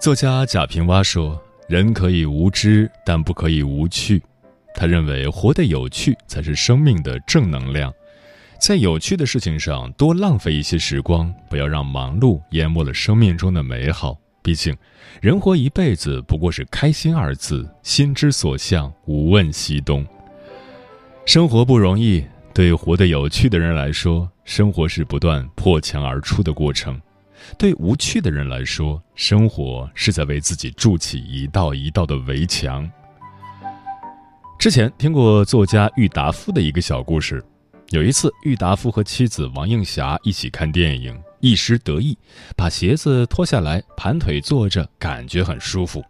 作家贾平凹说：“人可以无知，但不可以无趣。”他认为，活得有趣才是生命的正能量。在有趣的事情上多浪费一些时光，不要让忙碌淹没了生命中的美好。毕竟，人活一辈子不过是开心二字，心之所向，无问西东。生活不容易，对活得有趣的人来说，生活是不断破墙而出的过程。对无趣的人来说，生活是在为自己筑起一道一道的围墙。之前听过作家郁达夫的一个小故事，有一次，郁达夫和妻子王映霞一起看电影，一时得意，把鞋子脱下来，盘腿坐着，感觉很舒服。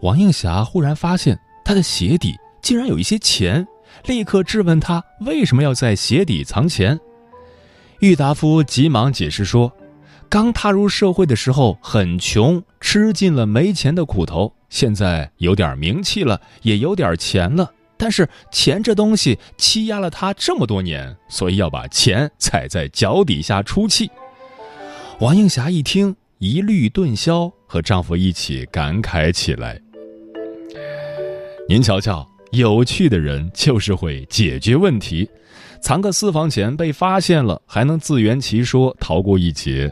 王映霞忽然发现他的鞋底竟然有一些钱，立刻质问他为什么要在鞋底藏钱。郁达夫急忙解释说。刚踏入社会的时候很穷，吃尽了没钱的苦头。现在有点名气了，也有点钱了，但是钱这东西欺压了他这么多年，所以要把钱踩在脚底下出气。王映霞一听，疑虑顿消，和丈夫一起感慨起来：“您瞧瞧，有趣的人就是会解决问题，藏个私房钱被发现了，还能自圆其说，逃过一劫。”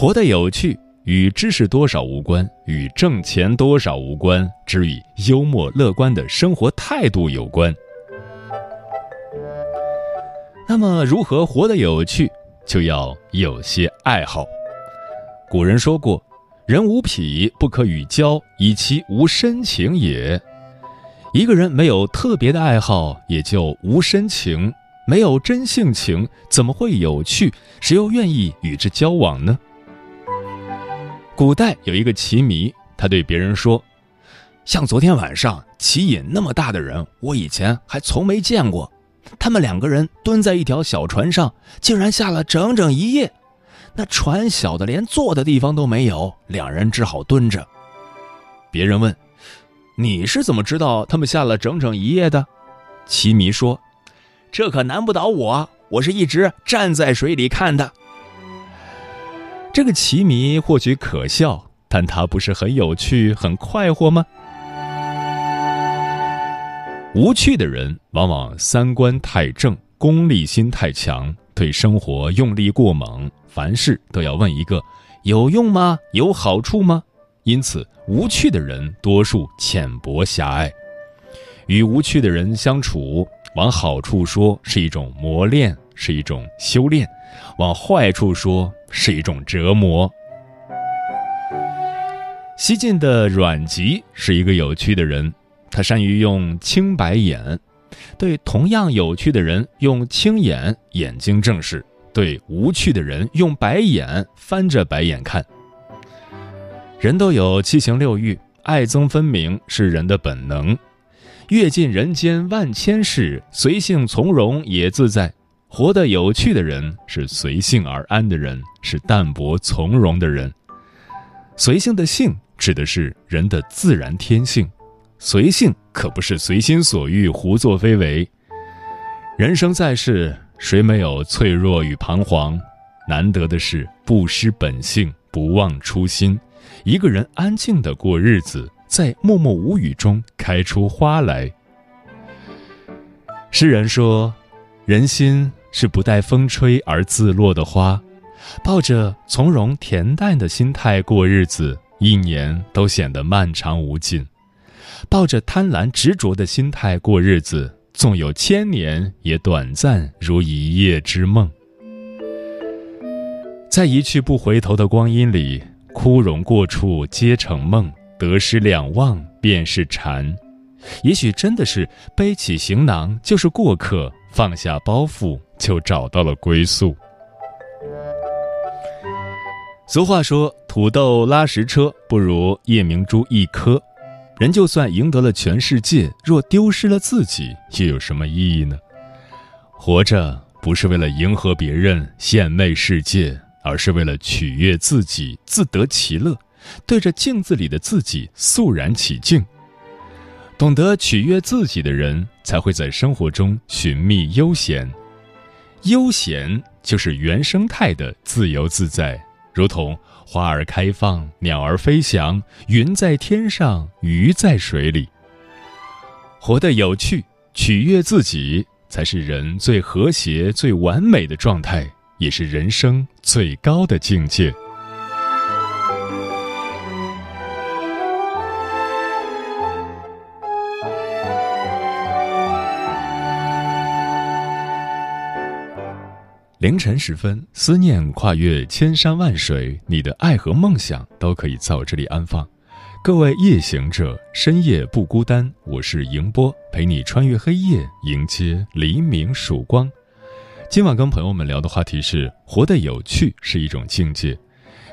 活得有趣，与知识多少无关，与挣钱多少无关，只与幽默乐观的生活态度有关。那么，如何活得有趣，就要有些爱好。古人说过：“人无癖不可与交，以其无深情也。”一个人没有特别的爱好，也就无深情；没有真性情，怎么会有趣？谁又愿意与之交往呢？古代有一个棋迷，他对别人说：“像昨天晚上棋瘾那么大的人，我以前还从没见过。他们两个人蹲在一条小船上，竟然下了整整一夜。那船小的连坐的地方都没有，两人只好蹲着。”别人问：“你是怎么知道他们下了整整一夜的？”棋迷说：“这可难不倒我，我是一直站在水里看的。”这个棋迷或许可笑，但他不是很有趣、很快活吗？无趣的人往往三观太正，功利心太强，对生活用力过猛，凡事都要问一个有用吗？有好处吗？因此，无趣的人多数浅薄狭隘。与无趣的人相处，往好处说是一种磨练，是一种修炼；往坏处说。是一种折磨。西晋的阮籍是一个有趣的人，他善于用青白眼，对同样有趣的人用青眼，眼睛正视；对无趣的人用白眼，翻着白眼看。人都有七情六欲，爱憎分明是人的本能。阅尽人间万千事，随性从容也自在。活得有趣的人是随性而安的人，是淡泊从容的人。随性的性指的是人的自然天性，随性可不是随心所欲、胡作非为。人生在世，谁没有脆弱与彷徨？难得的是不失本性，不忘初心。一个人安静的过日子，在默默无语中开出花来。诗人说：“人心。”是不待风吹而自落的花，抱着从容恬淡的心态过日子，一年都显得漫长无尽；抱着贪婪执着的心态过日子，纵有千年，也短暂如一夜之梦。在一去不回头的光阴里，枯荣过处皆成梦，得失两忘便是禅。也许真的是背起行囊就是过客，放下包袱就找到了归宿。俗话说：“土豆拉石车，不如夜明珠一颗。”人就算赢得了全世界，若丢失了自己，又有什么意义呢？活着不是为了迎合别人、献媚世界，而是为了取悦自己，自得其乐，对着镜子里的自己肃然起敬。懂得取悦自己的人，才会在生活中寻觅悠闲。悠闲就是原生态的自由自在。如同花儿开放，鸟儿飞翔，云在天上，鱼在水里。活得有趣，取悦自己，才是人最和谐、最完美的状态，也是人生最高的境界。凌晨时分，思念跨越千山万水，你的爱和梦想都可以在我这里安放。各位夜行者，深夜不孤单，我是迎波，陪你穿越黑夜，迎接黎明曙光。今晚跟朋友们聊的话题是：活得有趣是一种境界。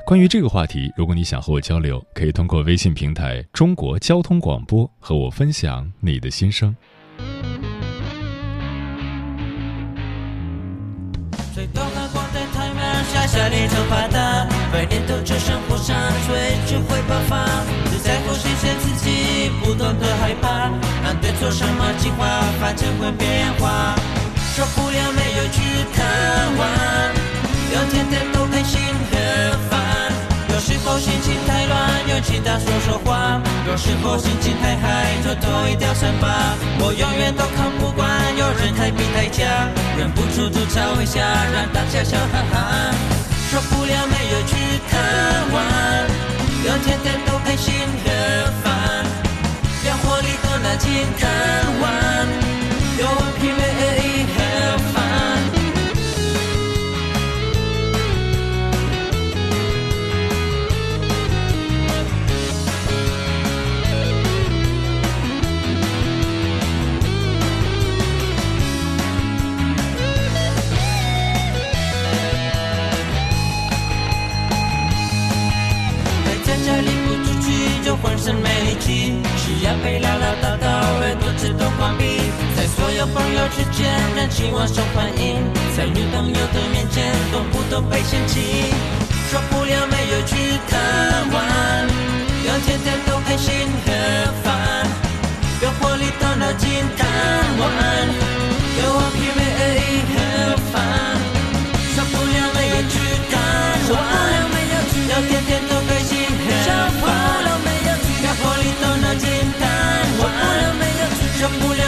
关于这个话题，如果你想和我交流，可以通过微信平台“中国交通广播”和我分享你的心声。下列头发大，百年都只剩火山吹，只会爆发。只在乎实现自己，不懂得害怕。难对做什么计划，反正会变化。受不了没有去贪玩，要天天都开心和烦。有时候心情太乱，勇气大说说话。有时候心情太嗨，就脱一条衫吧。我永远都看不惯有人太比太假，忍不住吐槽一下，让大家笑哈哈。受不了没有去贪玩，要天天都开心的烦，要活力和那金贪玩，要顽皮没有朋友之间，人气旺受欢迎，在女朋友的面前，动不动被嫌弃。受不了没有去贪玩，要天天都开心和烦，有活力到脑筋贪玩，有顽皮没意和烦。受不了没有去贪玩，要天天都开心和烦。受不了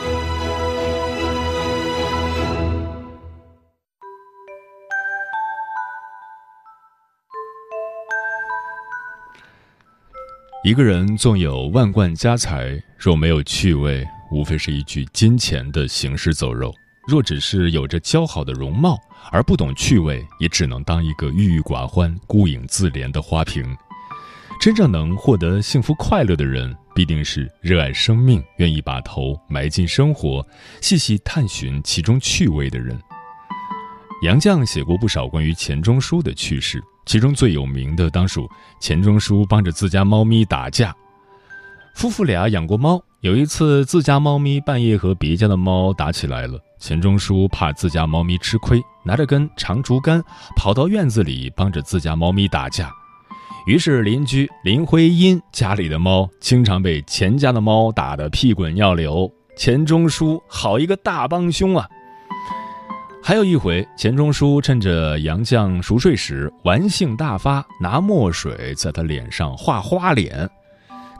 一个人纵有万贯家财，若没有趣味。无非是一具金钱的行尸走肉。若只是有着姣好的容貌而不懂趣味，也只能当一个郁郁寡欢、孤影自怜的花瓶。真正能获得幸福快乐的人，必定是热爱生命、愿意把头埋进生活、细细探寻其中趣味的人。杨绛写过不少关于钱钟书的趣事，其中最有名的当属钱钟书帮着自家猫咪打架。夫妇俩养过猫，有一次自家猫咪半夜和别家的猫打起来了，钱钟书怕自家猫咪吃亏，拿着根长竹竿跑到院子里帮着自家猫咪打架。于是邻居林徽因家里的猫经常被钱家的猫打得屁滚尿流。钱钟书好一个大帮凶啊！还有一回，钱钟书趁着杨绛熟睡时玩性大发，拿墨水在他脸上画花脸。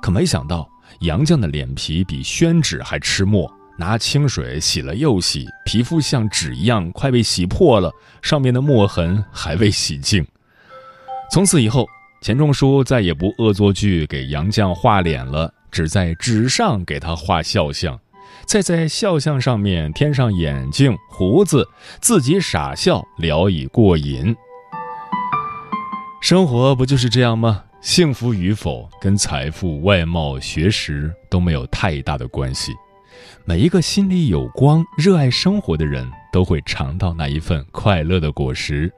可没想到，杨绛的脸皮比宣纸还吃墨，拿清水洗了又洗，皮肤像纸一样快被洗破了，上面的墨痕还未洗净。从此以后，钱钟书再也不恶作剧给杨绛画脸了，只在纸上给他画肖像。再在肖像上面添上眼睛、胡子，自己傻笑，聊以过瘾。生活不就是这样吗？幸福与否跟财富、外貌、学识都没有太大的关系。每一个心里有光、热爱生活的人，都会尝到那一份快乐的果实。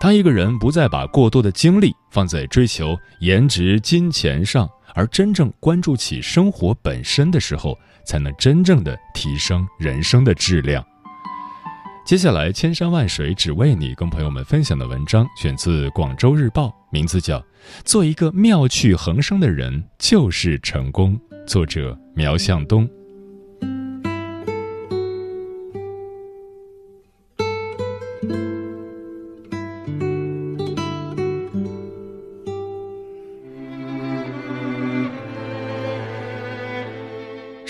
当一个人不再把过多的精力放在追求颜值、金钱上，而真正关注起生活本身的时候，才能真正的提升人生的质量。接下来，千山万水只为你，跟朋友们分享的文章选自《广州日报》，名字叫《做一个妙趣横生的人就是成功》，作者苗向东。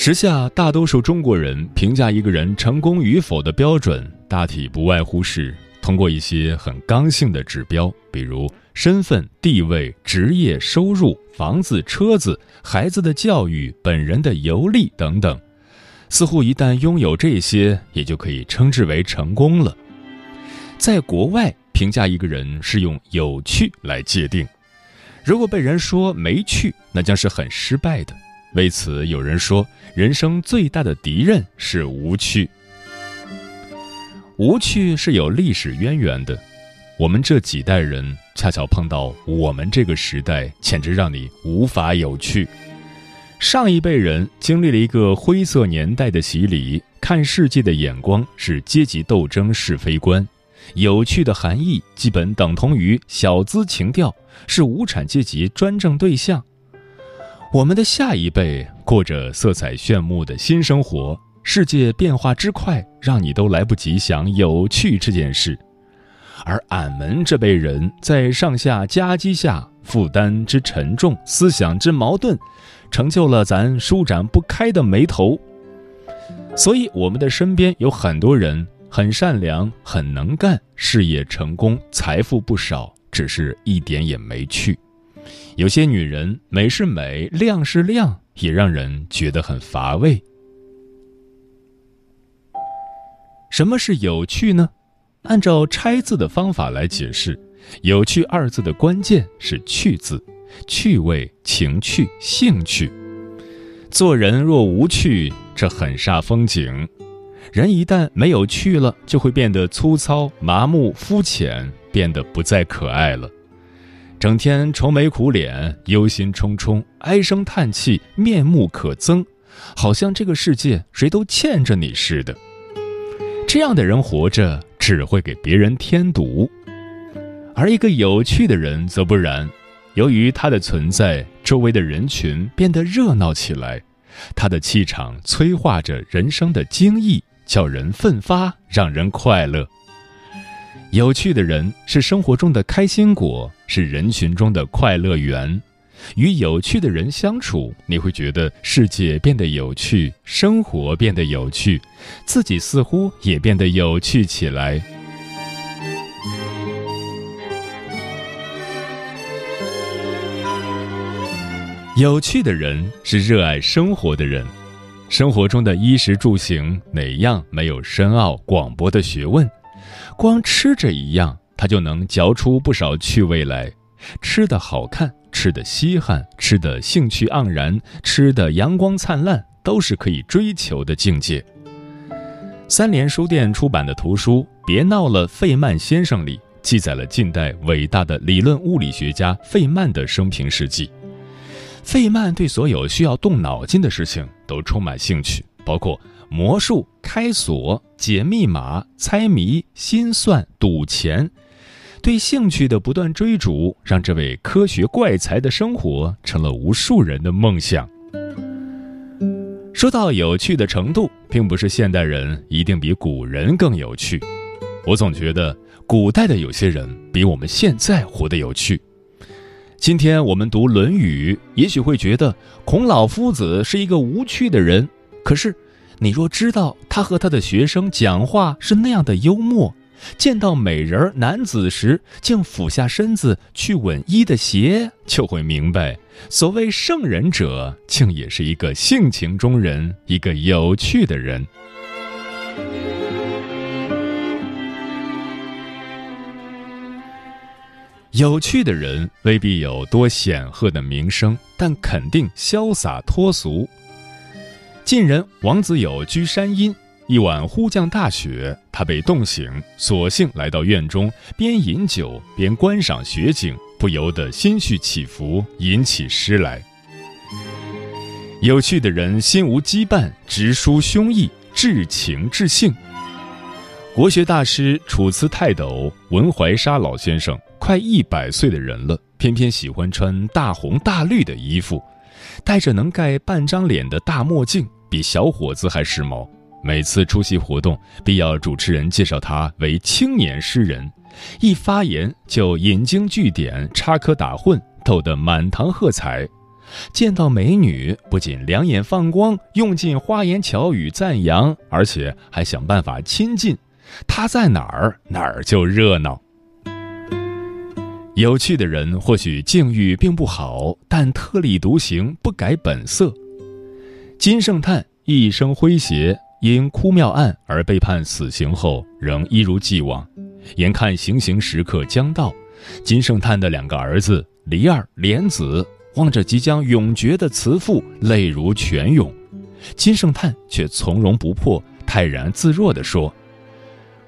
时下大多数中国人评价一个人成功与否的标准，大体不外乎是通过一些很刚性的指标，比如身份、地位、职业、收入、房子、车子、孩子的教育、本人的游历等等。似乎一旦拥有这些，也就可以称之为成功了。在国外，评价一个人是用有趣来界定，如果被人说没趣，那将是很失败的。为此，有人说，人生最大的敌人是无趣。无趣是有历史渊源的，我们这几代人恰巧碰到我们这个时代，简直让你无法有趣。上一辈人经历了一个灰色年代的洗礼，看世界的眼光是阶级斗争是非观，有趣的含义基本等同于小资情调，是无产阶级专政对象。我们的下一辈过着色彩炫目的新生活，世界变化之快，让你都来不及想有趣这件事。而俺们这辈人在上下夹击下，负担之沉重，思想之矛盾，成就了咱舒展不开的眉头。所以，我们的身边有很多人很善良、很能干，事业成功，财富不少，只是一点也没趣。有些女人美是美，亮是亮，也让人觉得很乏味。什么是有趣呢？按照拆字的方法来解释，“有趣”二字的关键是“趣”字，趣味、情趣、兴趣。做人若无趣，这很煞风景。人一旦没有趣了，就会变得粗糙、麻木、肤浅，变得不再可爱了。整天愁眉苦脸、忧心忡忡、唉声叹气、面目可憎，好像这个世界谁都欠着你似的。这样的人活着只会给别人添堵，而一个有趣的人则不然。由于他的存在，周围的人群变得热闹起来，他的气场催化着人生的惊异，叫人奋发，让人快乐。有趣的人是生活中的开心果，是人群中的快乐源。与有趣的人相处，你会觉得世界变得有趣，生活变得有趣，自己似乎也变得有趣起来。有趣的人是热爱生活的人，生活中的衣食住行，哪样没有深奥广博的学问？光吃这一样，他就能嚼出不少趣味来。吃的好看，吃的稀罕，吃的兴趣盎然，吃的阳光灿烂，都是可以追求的境界。三联书店出版的图书《别闹了，费曼先生》里记载了近代伟大的理论物理学家费曼的生平事迹。费曼对所有需要动脑筋的事情都充满兴趣，包括魔术、开锁、解密码、猜谜、心算、赌钱。对兴趣的不断追逐，让这位科学怪才的生活成了无数人的梦想。说到有趣的程度，并不是现代人一定比古人更有趣。我总觉得古代的有些人比我们现在活得有趣。今天我们读《论语》，也许会觉得孔老夫子是一个无趣的人。可是，你若知道他和他的学生讲话是那样的幽默，见到美人男子时竟俯下身子去吻衣的鞋，就会明白，所谓圣人者，竟也是一个性情中人，一个有趣的人。有趣的人未必有多显赫的名声，但肯定潇洒脱俗。晋人王子友居山阴，一晚忽降大雪，他被冻醒，索性来到院中，边饮酒边观赏雪景，不由得心绪起伏，吟起诗来。有趣的人心无羁绊，直抒胸臆，至情至性。国学大师、楚辞泰斗文怀沙老先生。快一百岁的人了，偏偏喜欢穿大红大绿的衣服，戴着能盖半张脸的大墨镜，比小伙子还时髦。每次出席活动，必要主持人介绍他为青年诗人，一发言就引经据典、插科打诨，逗得满堂喝彩。见到美女，不仅两眼放光，用尽花言巧语赞扬，而且还想办法亲近。他在哪儿，哪儿就热闹。有趣的人或许境遇并不好，但特立独行，不改本色。金圣叹一生诙谐，因哭庙案而被判死刑后，仍一如既往。眼看行刑时刻将到，金圣叹的两个儿子李二、莲子望着即将永绝的慈父，泪如泉涌。金圣叹却从容不迫，泰然自若地说：“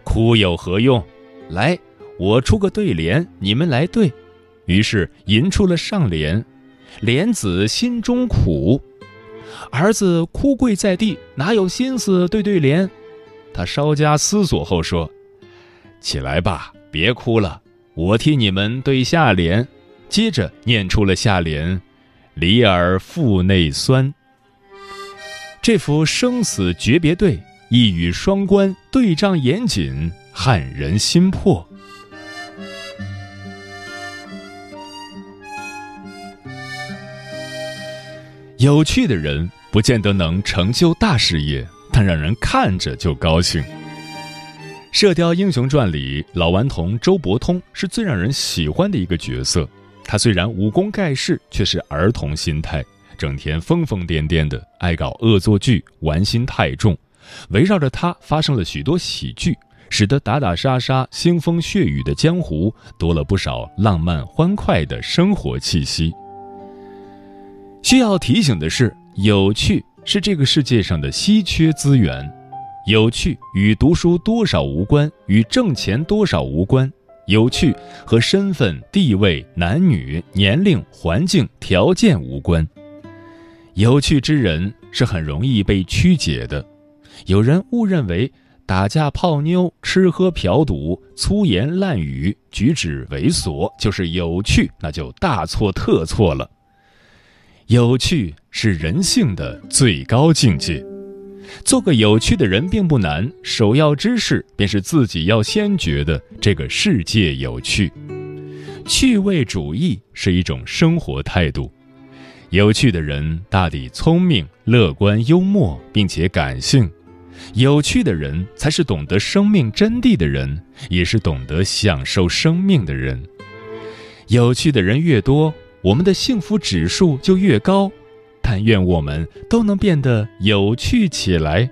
哭有何用？来。”我出个对联，你们来对。于是吟出了上联：“莲子心中苦。”儿子哭跪在地，哪有心思对对联？他稍加思索后说：“起来吧，别哭了，我替你们对下联。”接着念出了下联：“离儿腹内酸。”这幅生死诀别对，一语双关，对仗严谨，撼人心魄。有趣的人不见得能成就大事业，但让人看着就高兴。《射雕英雄传》里，老顽童周伯通是最让人喜欢的一个角色。他虽然武功盖世，却是儿童心态，整天疯疯癫癫的，爱搞恶作剧，玩心太重。围绕着他发生了许多喜剧，使得打打杀杀、腥风血雨的江湖多了不少浪漫欢快的生活气息。需要提醒的是，有趣是这个世界上的稀缺资源。有趣与读书多少无关，与挣钱多少无关。有趣和身份、地位、男女、年龄、环境、条件无关。有趣之人是很容易被曲解的。有人误认为打架、泡妞、吃喝嫖赌、粗言烂语、举止猥琐就是有趣，那就大错特错了。有趣是人性的最高境界。做个有趣的人并不难，首要之事便是自己要先觉得这个世界有趣。趣味主义是一种生活态度。有趣的人大抵聪明、乐观、幽默，并且感性。有趣的人才是懂得生命真谛的人，也是懂得享受生命的人。有趣的人越多。我们的幸福指数就越高，但愿我们都能变得有趣起来。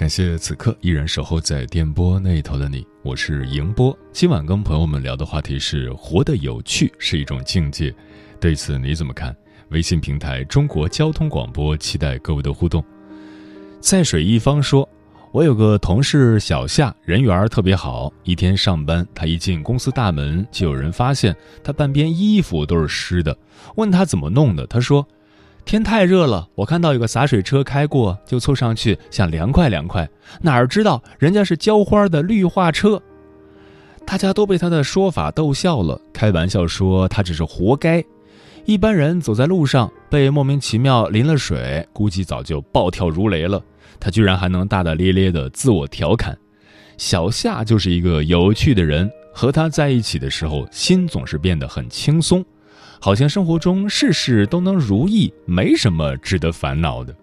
感谢此刻依然守候在电波那头的你，我是迎波。今晚跟朋友们聊的话题是“活得有趣是一种境界”，对此你怎么看？微信平台中国交通广播期待各位的互动。在水一方说：“我有个同事小夏，人缘特别好。一天上班，他一进公司大门，就有人发现他半边衣服都是湿的，问他怎么弄的，他说。”天太热了，我看到有个洒水车开过，就凑上去想凉快凉快，哪儿知道人家是浇花的绿化车。大家都被他的说法逗笑了，开玩笑说他只是活该。一般人走在路上被莫名其妙淋了水，估计早就暴跳如雷了。他居然还能大大咧咧的自我调侃。小夏就是一个有趣的人，和他在一起的时候，心总是变得很轻松。好像生活中事事都能如意，没什么值得烦恼的。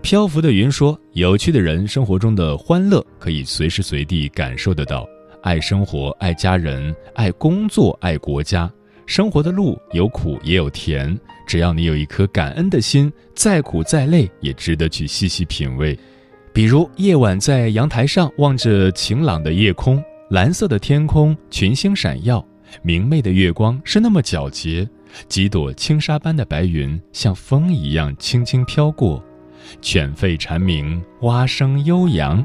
漂浮的云说：“有趣的人，生活中的欢乐可以随时随地感受得到。爱生活，爱家人，爱工作，爱国家。生活的路有苦也有甜，只要你有一颗感恩的心，再苦再累也值得去细细品味。比如夜晚在阳台上望着晴朗的夜空，蓝色的天空，群星闪耀。”明媚的月光是那么皎洁，几朵轻纱般的白云像风一样轻轻飘过，犬吠蝉鸣，蛙声悠扬。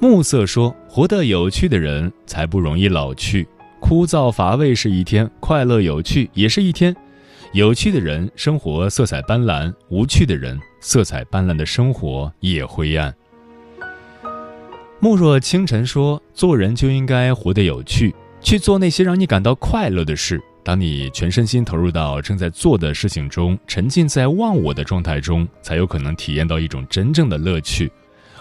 暮色说：“活得有趣的人才不容易老去，枯燥乏味是一天，快乐有趣也是一天。有趣的人生活色彩斑斓，无趣的人色彩斑斓的生活也灰暗。”木若清晨说：“做人就应该活得有趣，去做那些让你感到快乐的事。当你全身心投入到正在做的事情中，沉浸在忘我的状态中，才有可能体验到一种真正的乐趣。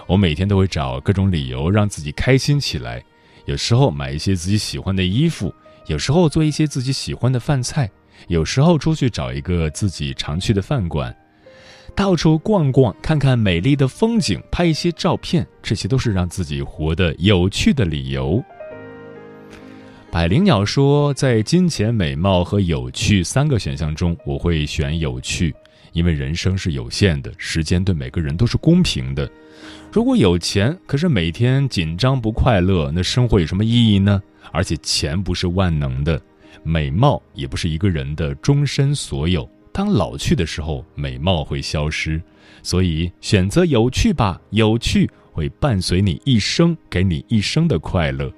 我每天都会找各种理由让自己开心起来，有时候买一些自己喜欢的衣服，有时候做一些自己喜欢的饭菜，有时候出去找一个自己常去的饭馆。”到处逛逛，看看美丽的风景，拍一些照片，这些都是让自己活得有趣的理由。百灵鸟说，在金钱、美貌和有趣三个选项中，我会选有趣，因为人生是有限的，时间对每个人都是公平的。如果有钱，可是每天紧张不快乐，那生活有什么意义呢？而且钱不是万能的，美貌也不是一个人的终身所有。当老去的时候，美貌会消失，所以选择有趣吧，有趣会伴随你一生，给你一生的快乐。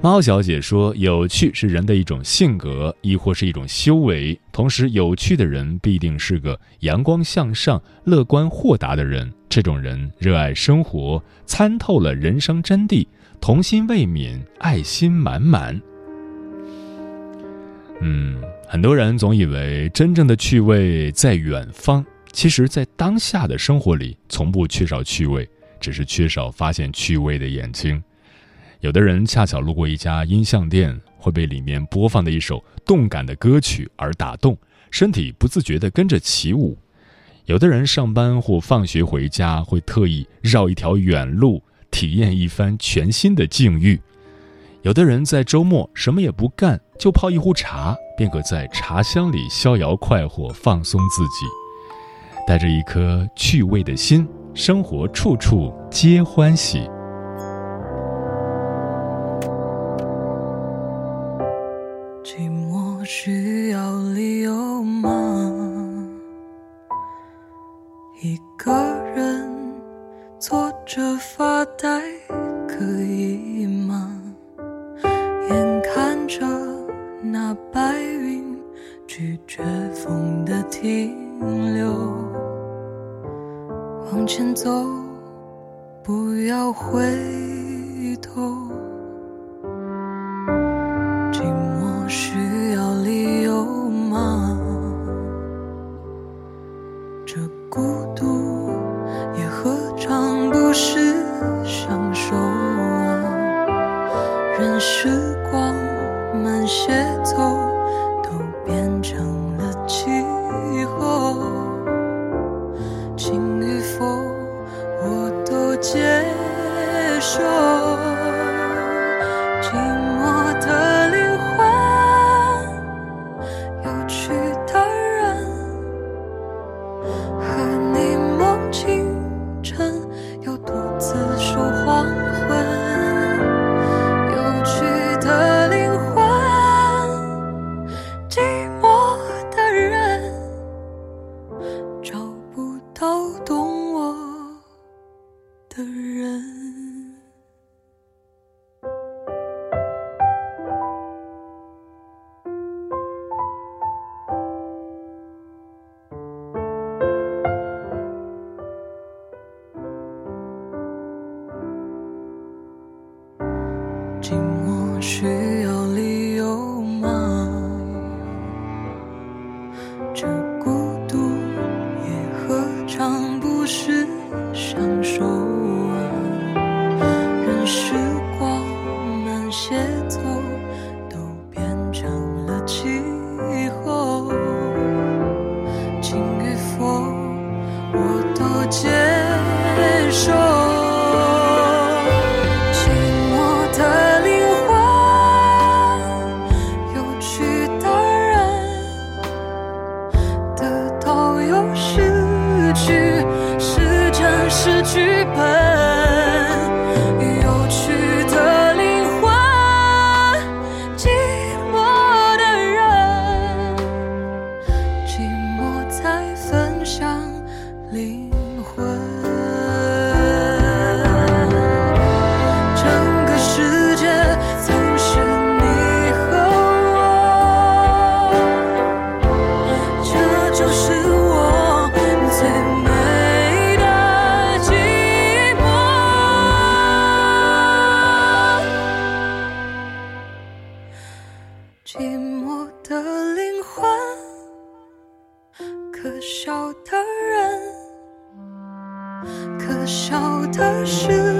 猫小姐说：“有趣是人的一种性格，亦或是一种修为。同时，有趣的人必定是个阳光向上、乐观豁达的人。这种人热爱生活，参透了人生真谛，童心未泯，爱心满满。”嗯。很多人总以为真正的趣味在远方，其实，在当下的生活里，从不缺少趣味，只是缺少发现趣味的眼睛。有的人恰巧路过一家音像店，会被里面播放的一首动感的歌曲而打动，身体不自觉地跟着起舞。有的人上班或放学回家，会特意绕一条远路，体验一番全新的境遇。有的人在周末什么也不干，就泡一壶茶，便可在茶香里逍遥快活、放松自己。带着一颗趣味的心，生活处处皆欢喜。寂寞需要理由吗？一个人坐着发呆，可以吗？眼看着那白云拒绝风的停留，往前走，不要回头。可笑的人。可笑的事，